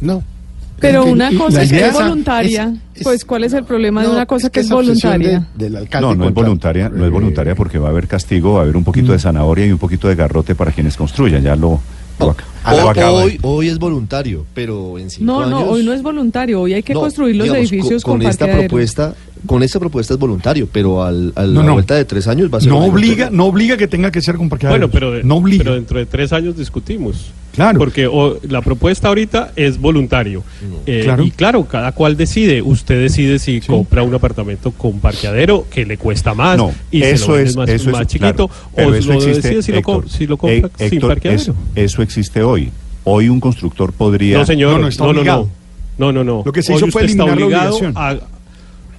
No. Pero una cosa que es voluntaria. es- Pues, ¿cuál es el problema de una cosa que es voluntaria? de- del alcalde No, no es voluntaria, no es eh, voluntaria porque va a haber castigo, va a haber un poquito de zanahoria y un poquito de garrote para quienes construyan. Ya lo, lo, ac- Ah, lo Hoy, hoy, es voluntario, pero en cinco No, años... no, hoy no es voluntario. Hoy hay que No, construir los digamos, edificios con, con, con esta propuesta con esta propuesta es voluntario pero al, a la No, vuelta de tres años va a ser No obliga, no obliga que tenga que ser con parqueaderos. Bueno, pero, de- no obliga. pero dentro de tres años discutimos. Claro. Porque o, la propuesta ahorita es voluntario. Eh, Claro. Y claro, cada cual decide. Usted decide si compra un apartamento con parqueadero que le cuesta más No, y se eso lo vende es, más, eso más es, chiquito claro, pero o eso lo existe, decide si lo, Héctor, si lo compra Eh, sin Héctor, parqueadero. eso, eso existe hoy. Hoy un constructor podría... No, señor. No, No, no, está no, no, obligado. no. No, no, Lo que se Hoy hizo fue usted está eliminar la obligado obligación. a-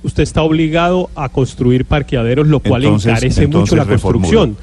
Usted está obligado a construir parqueaderos, lo cual Entonces- encarece mucho la reformulo. construcción.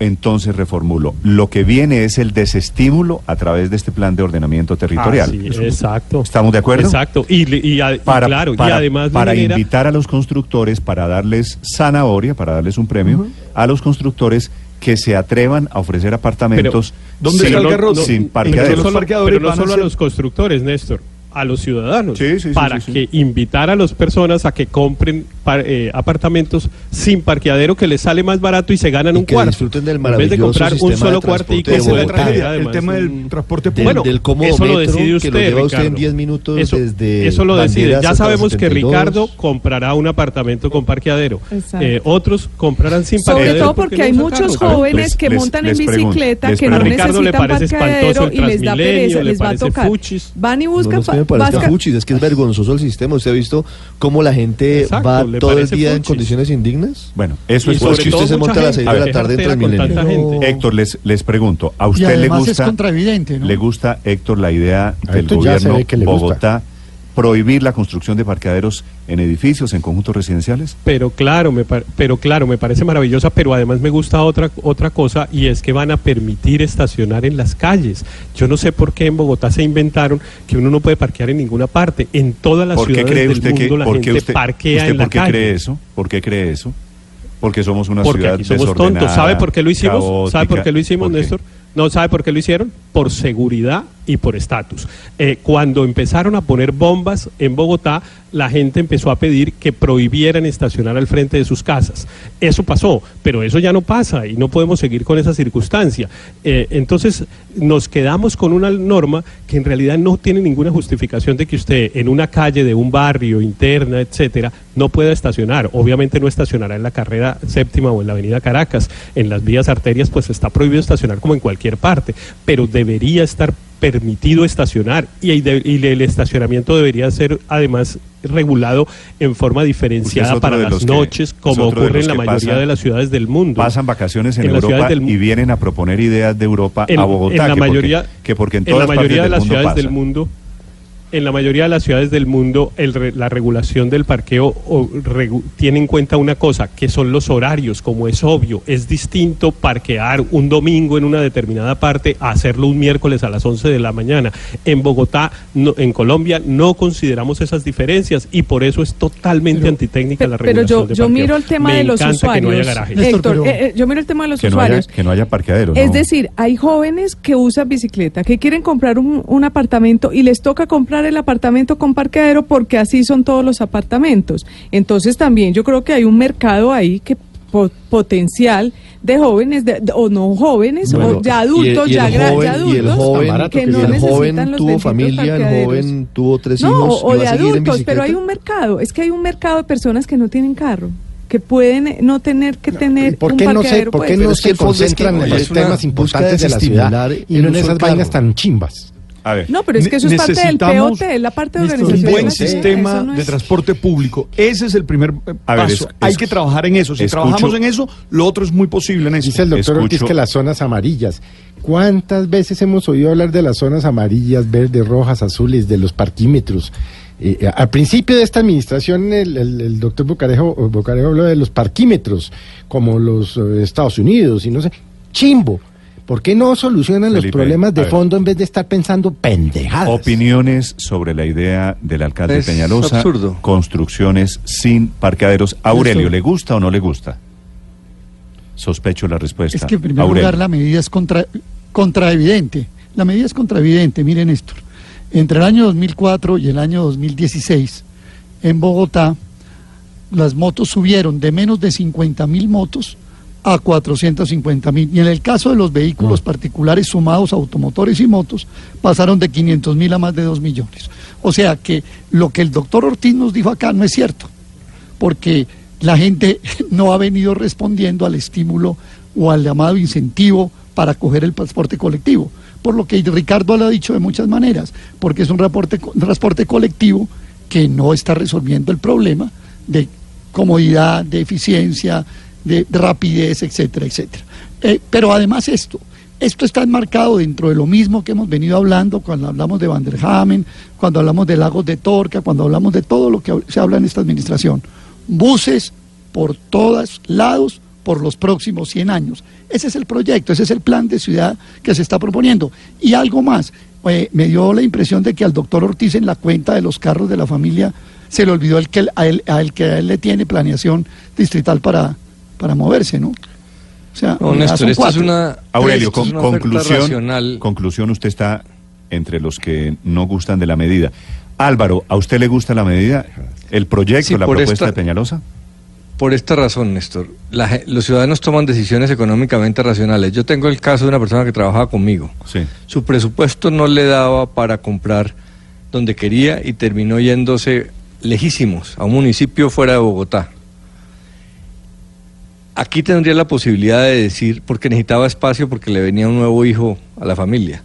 Entonces reformulo. Lo que viene es el desestímulo a través de este plan de ordenamiento territorial. Ah, sí, exacto. ¿Estamos de acuerdo? Exacto. Y, le- y a- y Para, claro, para- y además para invitar a los constructores, para darles zanahoria, para darles un premio a los constructores que se atrevan a ofrecer apartamentos ¿Dónde sin, está el garrote? sin En- parqueaderos. en no solo, parqueadores pero no solo a los constructores, Néstor, a los ciudadanos, Sí, sí, sí, para sí, sí. que invitar a las personas a que compren par- eh, apartamentos sin parqueadero que les sale más barato y se ganan Y un que cuarto. disfruten del en vez de maravilloso comprar un sistema solo de cuartico, es la tragedia, el tema del un- transporte público. Bueno, del cómodo eso lo decide que usted, lo lleva usted en Ricardo. 10 minutos Eso, desde eso lo decide. Ya sabemos que 72. Ricardo comprará un apartamento con parqueadero. Exacto. Eh, otros comprarán sin Sobre parqueadero. todo porque hay muchos carro. jóvenes les- que les- montan les en pregunto, bicicleta que no necesitan parqueadero y les da pereza, le les va a tocar. Van y buscan me pa- parezca vasca- fuchis, es que es vergonzoso el sistema. ¿Usted ha visto cómo la gente Exacto, va le todo el parece día en fuchis. condiciones indignas? Bueno, eso Y es Pues sobre que usted todo se monta a las gente seis de la tarde en Transmilenio. gente. Héctor, les, les pregunto, ¿a Y usted le además gusta, es contravidente, ¿no? le gusta, Héctor, la idea del gobierno le gusta. Prohibir la construcción de parqueaderos en edificios, en conjuntos residenciales? Pero claro, me par- pero claro, me parece maravillosa, pero además me gusta otra otra cosa y es que van a permitir estacionar en las calles. Yo no sé por qué en Bogotá se inventaron que uno no puede parquear en ninguna parte. En todas las ¿Por qué ciudades cree del usted que mundo la por qué gente usted, parquea usted en la por qué calle. cree eso? ¿Por qué cree eso? Porque somos una Porque ciudad aquí somos desordenada, tontos. ¿Sabe por qué lo hicimos? ¿Sabe por qué lo hicimos, ¿Por qué? Néstor? No, ¿sabe por qué lo hicieron? Por seguridad y por estatus. Eh, cuando empezaron a poner bombas en Bogotá, la gente empezó a pedir que prohibieran estacionar al frente de sus casas. Eso pasó, pero eso ya no pasa y no podemos seguir con esa circunstancia. Eh, entonces, nos quedamos con una norma que en realidad no tiene ninguna justificación de que usted en una calle de un barrio interna, etcétera, no pueda estacionar. Obviamente no estacionará en la carrera séptima o en la avenida Caracas. En las vías arterias, pues está prohibido estacionar como en cualquier parte, pero debería estar permitido estacionar y, el de- y el estacionamiento debería ser además regulado en forma diferenciada para las que- noches, es como ocurre en la mayoría de las ciudades del mundo. Pasan vacaciones en, Europa del y vienen a proponer ideas de Europa en, a Bogotá. en la que porque- mayoría, que porque en en todas la mayoría de las ciudades del mundo en la mayoría de las ciudades del mundo el re- la regulación del parqueo o, regu- tiene en cuenta una cosa que son los horarios como es obvio es distinto parquear un domingo en una determinada parte a hacerlo un miércoles a las 11 de la mañana en Bogotá no- en Colombia no consideramos esas diferencias y por eso es totalmente antitécnica la Pe- Pero regulación yo, de yo parqueo. miro el tema Me de los encanta que no haya usuarios. garajes. Héctor, pero- eh, eh, yo miro el tema de los Que no, haya, usuarios. que no haya parqueaderos. Es ¿no? decir, hay jóvenes que usan bicicleta, que quieren comprar un, un apartamento y les toca comprar el apartamento con parqueadero porque así son todos los apartamentos. Entonces también yo creo que hay un mercado ahí que po- potencial de jóvenes de- de- o no jóvenes Bueno, o ya y el- adultos, y el ya, joven- ya adultos y el joven, barato que no el necesitan joven los tuvo familia, el joven tuvo tres No, hijos, o, o ¿iba de adultos, pero hay un mercado, es que hay un mercado de personas que no tienen carro, que pueden eh, no tener que tener ¿Por un qué no se, parqueadero, por qué pues. no se concentran en los temas importantes de la ciudad y no en esas vainas tan chimbas? A ver, No, pero es que eso es parte del POT, la parte de Listo, un organización. buen de la ciudad, sistema eso no de transporte público. Ese es el primer eh, A ver, paso. es- Hay es- que trabajar en eso. Si escucho- trabajamos en eso, lo otro es muy posible, Néstor. Dice el doctor Ortiz que las zonas amarillas. ¿Cuántas veces hemos oído hablar de las zonas amarillas, verdes, rojas, azules, de los parquímetros? Eh, eh, al principio de esta administración, el, el- el doctor Bocarejo, Bocarejo habló de los parquímetros, como los eh, Estados Unidos y no sé. Chimbo. ¿Por qué no solucionan los problemas de fondo en vez de estar pensando pendejadas? Opiniones sobre la idea del alcalde Es Peñalosa. absurdo. Construcciones sin parqueaderos. Aurelio. ¿le gusta o no le gusta? Sospecho la respuesta. Es que en primer Aurelio. lugar la medida es contra, contraevidente. La medida es contraevidente, miren Néstor. Entre el año 2004 y el año 2016, en Bogotá, las motos subieron de menos de 50 mil motos a 450 mil. Y en el caso de los vehículos particulares sumados, automotores y motos, pasaron de 500 mil a más de 2 millones. O sea que lo que el doctor Ortiz nos dijo acá no es cierto, porque la gente no ha venido respondiendo al estímulo o al llamado incentivo para coger el transporte colectivo. Por lo que Ricardo lo ha dicho de muchas maneras, porque es un, reporte- un transporte colectivo que no está resolviendo el problema de comodidad, de eficiencia, de, de rapidez, etcétera, etcétera. Eh, pero además esto, esto está enmarcado dentro de lo mismo que hemos venido hablando cuando hablamos de Van der Hamen, cuando hablamos de Lagos de Torca, cuando hablamos de todo lo que se habla en esta administración. Buses por todos lados por los próximos 100 años. Ese es el proyecto, ese es el plan de ciudad que se está proponiendo. Y algo más, eh, me dio la impresión de que al doctor Ortiz en la cuenta de los carros de la familia se le olvidó el que a él, a él que a él le tiene planeación distrital para, para moverse, ¿no? O sea, No, Néstor, esto es una, Aurelio, es conclusión, racional. conclusión, usted está entre los que no gustan de la medida. Álvaro, ¿a usted le gusta la medida? ¿El proyecto, Sí, la propuesta esta- de Peñalosa? Por esta razón, Néstor, la los ciudadanos toman decisiones económicamente racionales. Yo tengo el caso de una persona que trabajaba conmigo. Sí. Su presupuesto no le daba para comprar donde quería y terminó yéndose lejísimos a un municipio fuera de Bogotá. Aquí tendría la posibilidad de decir, porque necesitaba espacio, porque le venía un nuevo hijo a la familia.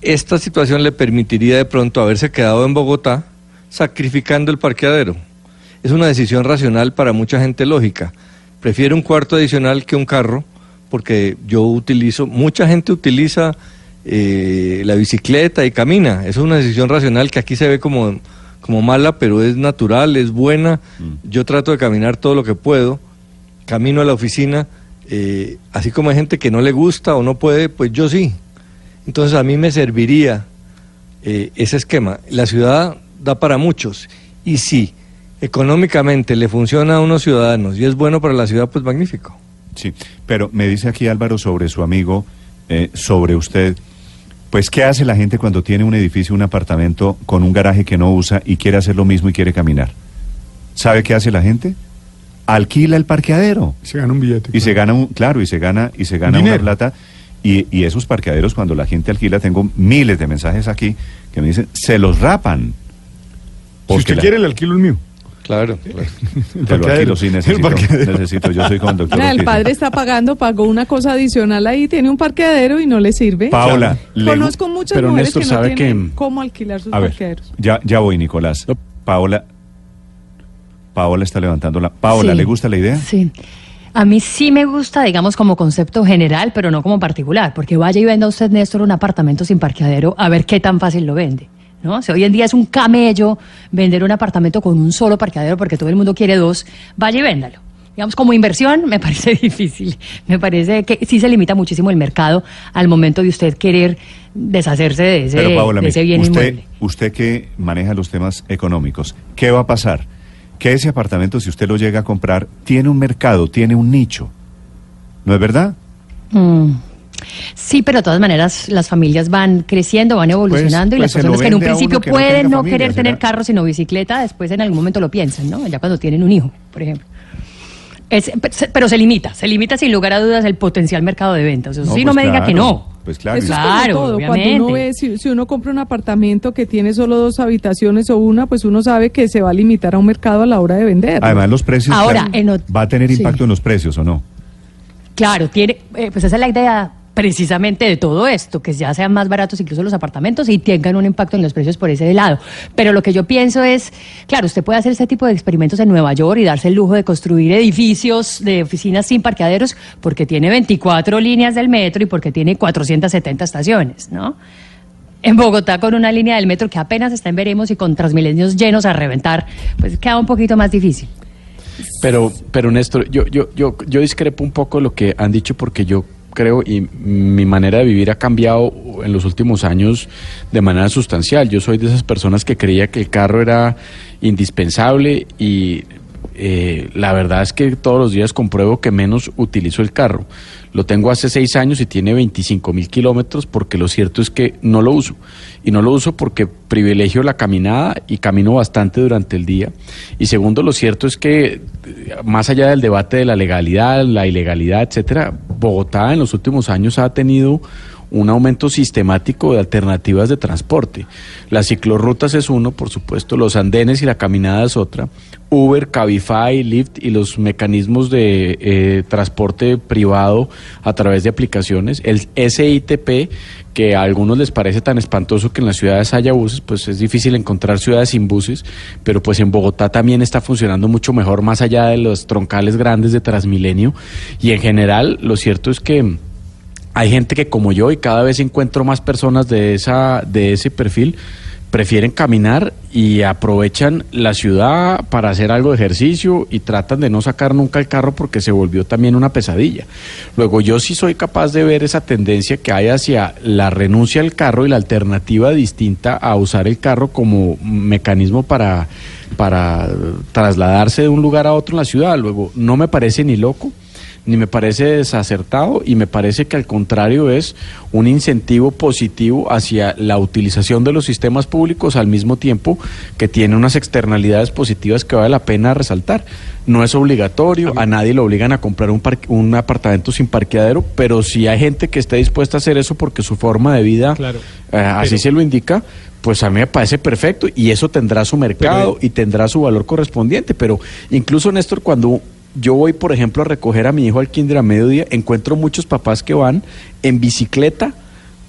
Esta situación le permitiría de pronto haberse quedado en Bogotá sacrificando el parqueadero. Es una decisión racional para mucha gente lógica. Prefiero un cuarto adicional que un carro, porque yo utilizo, mucha gente utiliza eh, la bicicleta y camina. Es una decisión racional que aquí se ve como, como mala, pero es natural, es buena. Yo trato de caminar todo lo que puedo, camino a la oficina, eh, así como hay gente que no le gusta o no puede, pues yo sí. Entonces a mí me serviría eh, ese esquema. La ciudad da para muchos y si económicamente le funciona a unos ciudadanos y es bueno para la ciudad, pues magnífico. Sí, pero me dice aquí Álvaro sobre su amigo, eh, sobre usted. Pues, ¿qué hace la gente cuando tiene un edificio, un apartamento con un garaje que no usa y quiere hacer lo mismo y quiere caminar? ¿Sabe qué hace la gente? Alquila el parqueadero. Se gana un billete. Y se gana un, claro, y se gana, y se gana una plata. Y, y esos parqueaderos, cuando la gente alquila, tengo miles de mensajes aquí que me dicen, se los rapan. Si usted la- quiere, el alquilo el mío. Claro. claro. El Te lo parqueadero. alquilo, sí, necesito, necesito, yo soy con el Mira, padre está pagando, pagó una cosa adicional ahí, tiene un parqueadero y no le sirve. Paola, le- Conozco muchas Pero mujeres Néstor, que no ¿sabe tienen que- cómo alquilar sus A ver, parqueaderos. ya, ya voy, Nicolás. Paola, Paola está levantando la... Paola, Sí. ¿le gusta la idea? Sí. A mí sí me gusta, digamos, como concepto general, pero no como particular, porque vaya y venda usted, Néstor, un apartamento sin parqueadero, a ver qué tan fácil lo vende. ¿no? Si hoy en día es un camello vender un apartamento con un solo parqueadero porque todo el mundo quiere dos, vaya y véndalo. Digamos, como inversión me parece difícil. Me parece que sí se limita muchísimo el mercado al momento de usted querer deshacerse de ese, Pero Paola, de ese mire, bien usted, inmueble. usted que maneja los temas económicos, ¿qué va a pasar? Que ese apartamento, si usted lo llega a comprar, tiene un mercado, tiene un nicho. ¿No es verdad? Mm. Sí, pero de todas maneras las familias van creciendo, van evolucionando pues y se las personas que en un principio que no pueden no familia, querer tener carro sino bicicleta, después en algún momento lo piensan, ¿no? Ya cuando tienen un hijo, por ejemplo. Es- pero se limita, se limita sin lugar a dudas el potencial mercado de ventas. Sí, no pues me diga que no. Pues claro. Eso es Claro, todo. Cuando uno ve, si, si uno compra un apartamento que tiene solo dos habitaciones o una, pues uno sabe que se va a limitar a un mercado a la hora de vender. Además, los precios... Ahora, claro, en ot- ¿Va a tener sí. impacto en los precios o no? Claro, tiene, eh, pues esa es la idea precisamente de todo esto, que ya sean más baratos incluso los apartamentos y tengan un impacto en los precios por ese lado. Pero lo que yo pienso es, claro, usted puede hacer ese tipo de experimentos en Nueva York y darse el lujo de construir edificios de oficinas sin parqueaderos porque tiene 24 líneas del metro y porque tiene 470 estaciones, ¿no? En Bogotá con una línea del metro que apenas está en veremos y con transmilenios llenos a reventar, pues queda un poquito más difícil. Pero, pero Néstor, yo, yo, yo, yo discrepo un poco lo que han dicho porque yo creo y mi manera de vivir ha cambiado en los últimos años de manera sustancial. Yo soy de esas personas que creía que el carro era indispensable y eh, la verdad es que todos los días compruebo que menos utilizo el carro. Lo tengo hace seis años y tiene 25 mil kilómetros porque lo cierto es que no lo uso. Y no lo uso porque privilegio la caminada y camino bastante durante el día. Y segundo, lo cierto es que eh, más allá del debate de la legalidad, la ilegalidad, etcétera, Bogotá en los últimos años ha tenido un aumento sistemático de alternativas de transporte. Las ciclorrutas es uno, por supuesto, los andenes y la caminada es otra. Uber, Cabify, Lyft y los mecanismos de eh, transporte privado a través de aplicaciones. El SITP, que a algunos les parece tan espantoso que en las ciudades haya buses, pues es difícil encontrar ciudades sin buses, pero pues en Bogotá también está funcionando mucho mejor más allá de los troncales grandes de Transmilenio. Y en general, lo cierto es que hay gente que como yo y cada vez encuentro más personas de esa de ese perfil prefieren caminar y aprovechan la ciudad para hacer algo de ejercicio y tratan de no sacar nunca el carro porque se volvió también una pesadilla. Luego yo sí soy capaz de ver esa tendencia que hay hacia la renuncia al carro y la alternativa distinta a usar el carro como mecanismo para para trasladarse de un lugar a otro en la ciudad. Luego no me parece ni loco ni me parece desacertado y me parece que al contrario es un incentivo positivo hacia la utilización de los sistemas públicos al mismo tiempo que tiene unas externalidades positivas que vale la pena resaltar. No es obligatorio, a nadie lo obligan a comprar un, par- un apartamento sin parqueadero, pero si hay gente que esté dispuesta a hacer eso porque su forma de vida Claro. eh, así se lo indica, pues a mí me parece perfecto y eso tendrá su mercado y tendrá su valor correspondiente. Pero incluso, Néstor, cuando yo voy, por ejemplo, a recoger a mi hijo al kinder a mediodía, encuentro muchos papás que van en bicicleta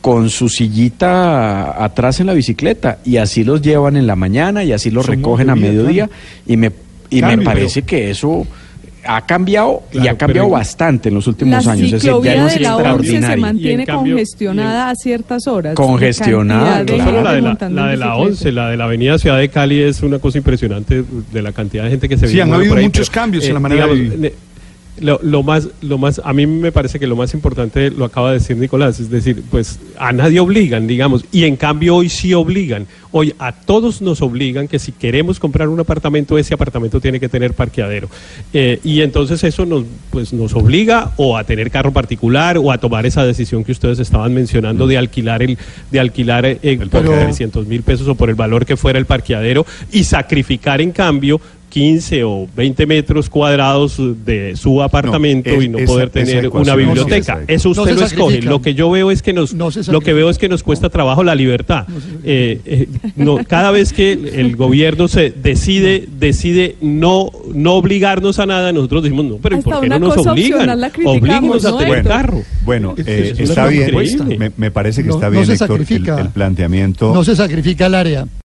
con su sillita atrás en la bicicleta y así los llevan en la mañana y así los Son recogen a mediodía y me, y Claro, me pero- parece que eso ha cambiado y Claro, ha cambiado bastante en los La últimos años. Es decir, ya de la 11 se extraordinario. mantiene Y en cambio- congestionada a ciertas horas. Congestionada, No solo la de la, la de la bicicleta. 11, la de la avenida Ciudad de Cali es una cosa impresionante de la cantidad de gente que se Sí, vive han habido por ahí, muchos pero, cambios en la manera de vivir. Lo, lo más, lo más, a mí me parece que lo más importante lo acaba de decir Nicolás, es decir, pues a nadie obligan, digamos, y en cambio hoy sí obligan. Hoy a todos nos obligan que si queremos comprar un apartamento, ese apartamento tiene que tener parqueadero. Eh, y entonces eso nos, pues, nos obliga o a tener carro particular o a tomar esa decisión que ustedes estaban mencionando de alquilar el, de alquilar eh, por parqueadero. 300 mil pesos o por el valor que fuera el parqueadero y sacrificar en cambio 15 o 20 metros cuadrados de su apartamento es- y no esa- poder tener una no biblioteca. Eso No usted se lo escoge. Lo que yo veo es que nos No lo que veo es que nos cuesta trabajo la libertad. Eh, eh, no, cada vez que el gobierno se decide decide no no obligarnos a nada, nosotros decimos no, pero ¿y Hasta ¿por qué no nos obligan? Oblíguenos a ¿no, tener carro. Bueno, eh, es está bien, me, me parece que No- está no bien, Héctor, el planteamiento. No se sacrifica el área.